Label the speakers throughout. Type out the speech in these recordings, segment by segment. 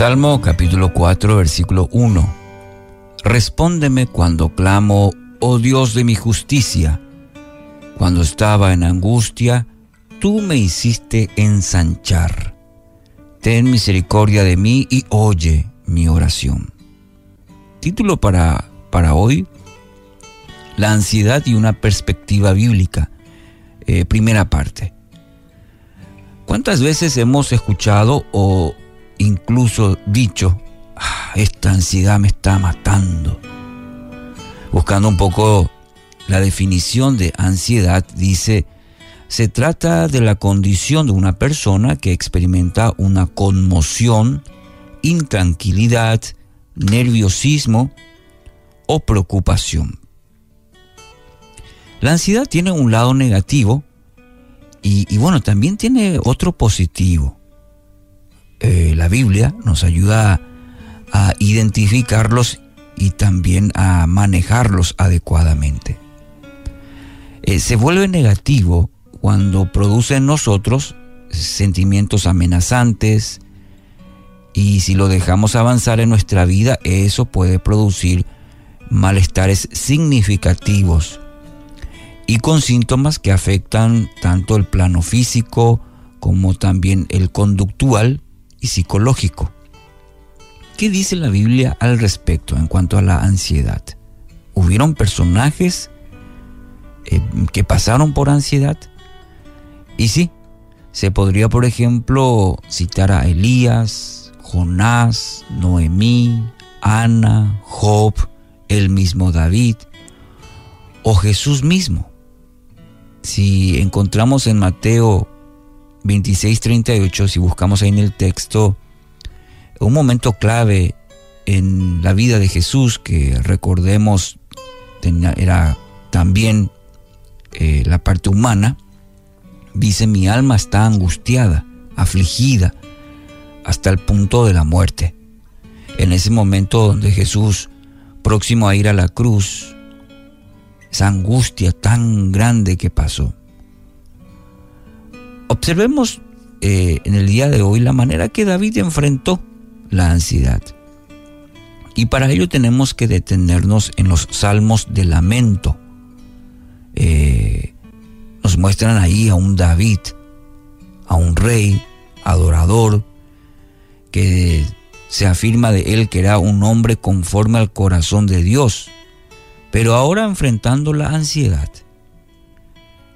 Speaker 1: Salmo capítulo 4 versículo 1. Respóndeme cuando clamo, oh Dios de mi justicia. Cuando estaba en angustia, tú me hiciste ensanchar. Ten misericordia de mí y oye mi oración. Título para, para hoy, La ansiedad y una perspectiva bíblica. Eh, primera parte. ¿Cuántas veces hemos escuchado o incluso dicho, ah, esta ansiedad me está matando? Buscando un poco la definición de ansiedad, dice, se trata de la condición de una persona que experimenta una conmoción, intranquilidad, nerviosismo o preocupación. La ansiedad tiene un lado negativo y, bueno, también tiene otro positivo. La Biblia nos ayuda a identificarlos y también a manejarlos adecuadamente. Eh, se vuelve negativo cuando produce en nosotros sentimientos amenazantes y si lo dejamos avanzar en nuestra vida, eso puede producir malestares significativos y con síntomas que afectan tanto el plano físico como también el conductual y psicológico. ¿Qué dice la Biblia al respecto en cuanto a la ansiedad? ¿Hubieron personajes eh, que pasaron por ansiedad? Y sí, se podría, por ejemplo, citar a Elías, Jonás, Noemí, Ana, Job, el mismo David o Jesús mismo. Si encontramos en Mateo 26, 38, si buscamos ahí en el texto, un momento clave en la vida de Jesús que recordemos era también eh, la parte humana, dice mi alma está angustiada, afligida, hasta el punto de la muerte. En ese momento donde Jesús, próximo a ir a la cruz, esa angustia tan grande que pasó. Observemos eh, en el día de hoy la manera que David enfrentó la ansiedad. Y para ello tenemos que detenernos en los salmos de lamento. Eh, nos muestran ahí a un David, a un rey, adorador, que se afirma de él que era un hombre conforme al corazón de Dios pero ahora enfrentando la ansiedad,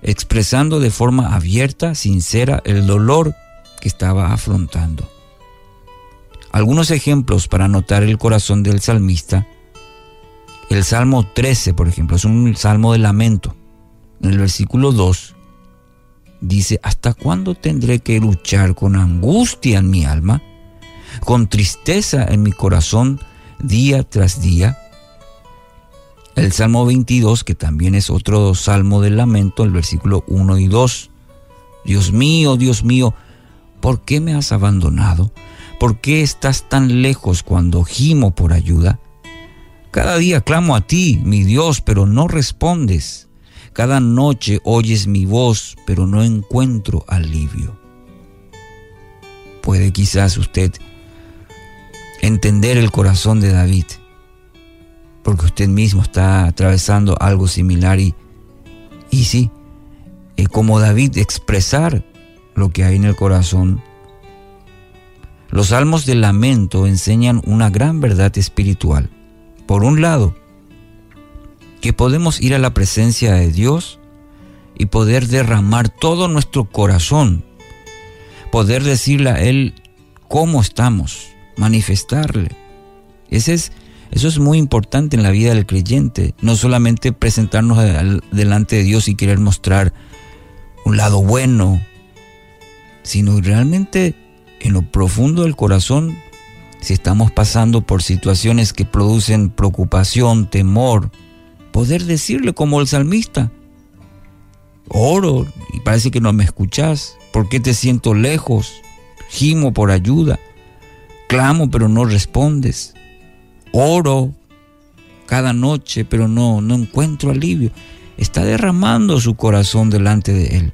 Speaker 1: expresando de forma abierta, sincera, el dolor que estaba afrontando. Algunos ejemplos para notar el corazón del salmista. El Salmo 13, por ejemplo, es un salmo de lamento. En el versículo 2 dice, ¿hasta cuándo tendré que luchar con angustia en mi alma, con tristeza en mi corazón día tras día? El Salmo 22, que también es otro salmo del lamento, el versículo 1 y 2. Dios mío, Dios mío, ¿por qué me has abandonado? ¿Por qué estás tan lejos cuando gimo por ayuda? Cada día clamo a ti, mi Dios, pero no respondes. Cada noche oyes mi voz, pero no encuentro alivio. Puede quizás usted entender el corazón de David porque usted mismo está atravesando algo similar y, y sí, es como David expresar lo que hay en el corazón. Los salmos de lamento enseñan una gran verdad espiritual. Por un lado, que podemos ir a la presencia de Dios y poder derramar todo nuestro corazón, poder decirle a Él cómo estamos, manifestarle. Ese es eso es muy importante en la vida del creyente, no solamente presentarnos delante de Dios y querer mostrar un lado bueno, sino realmente en lo profundo del corazón, si estamos pasando por situaciones que producen preocupación, temor, poder decirle como el salmista, oro y parece que no me escuchas, ¿por qué te siento lejos? Gimo por ayuda, clamo pero no respondes oro cada noche, pero no, no encuentro alivio. Está derramando su corazón delante de Él.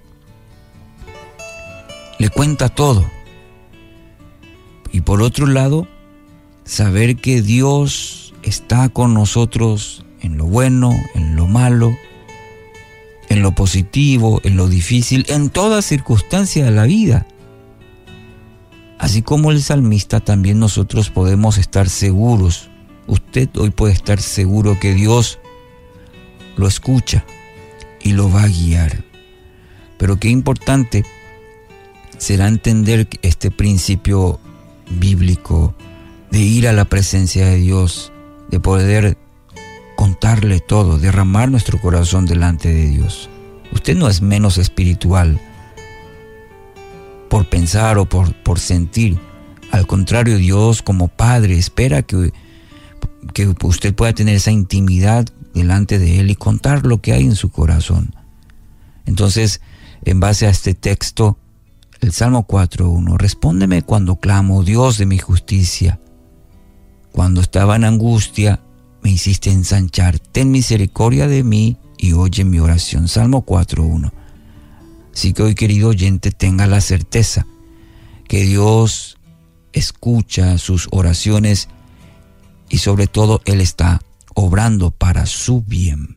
Speaker 1: Le cuenta todo. Y por otro lado, saber que Dios está con nosotros en lo bueno, en lo malo, en lo positivo, en lo difícil, en toda circunstancia de la vida. Así como el salmista, también nosotros podemos estar seguros. Usted hoy puede estar seguro que Dios lo escucha y lo va a guiar. Pero qué importante será entender este principio bíblico de ir a la presencia de Dios, de poder contarle todo, derramar nuestro corazón delante de Dios. Usted no es menos espiritual por pensar o por, por sentir. Al contrario, Dios como Padre espera que, que usted pueda tener esa intimidad delante de Él y contar lo que hay en su corazón. Entonces, en base a este texto, el Salmo 4.1, respóndeme cuando clamo, Dios de mi justicia. Cuando estaba en angustia, me hiciste ensanchar. Ten misericordia de mí y oye mi oración. Salmo 4.1. Así que hoy, querido oyente, tenga la certeza que Dios escucha sus oraciones y sobre todo Él está obrando para su bien.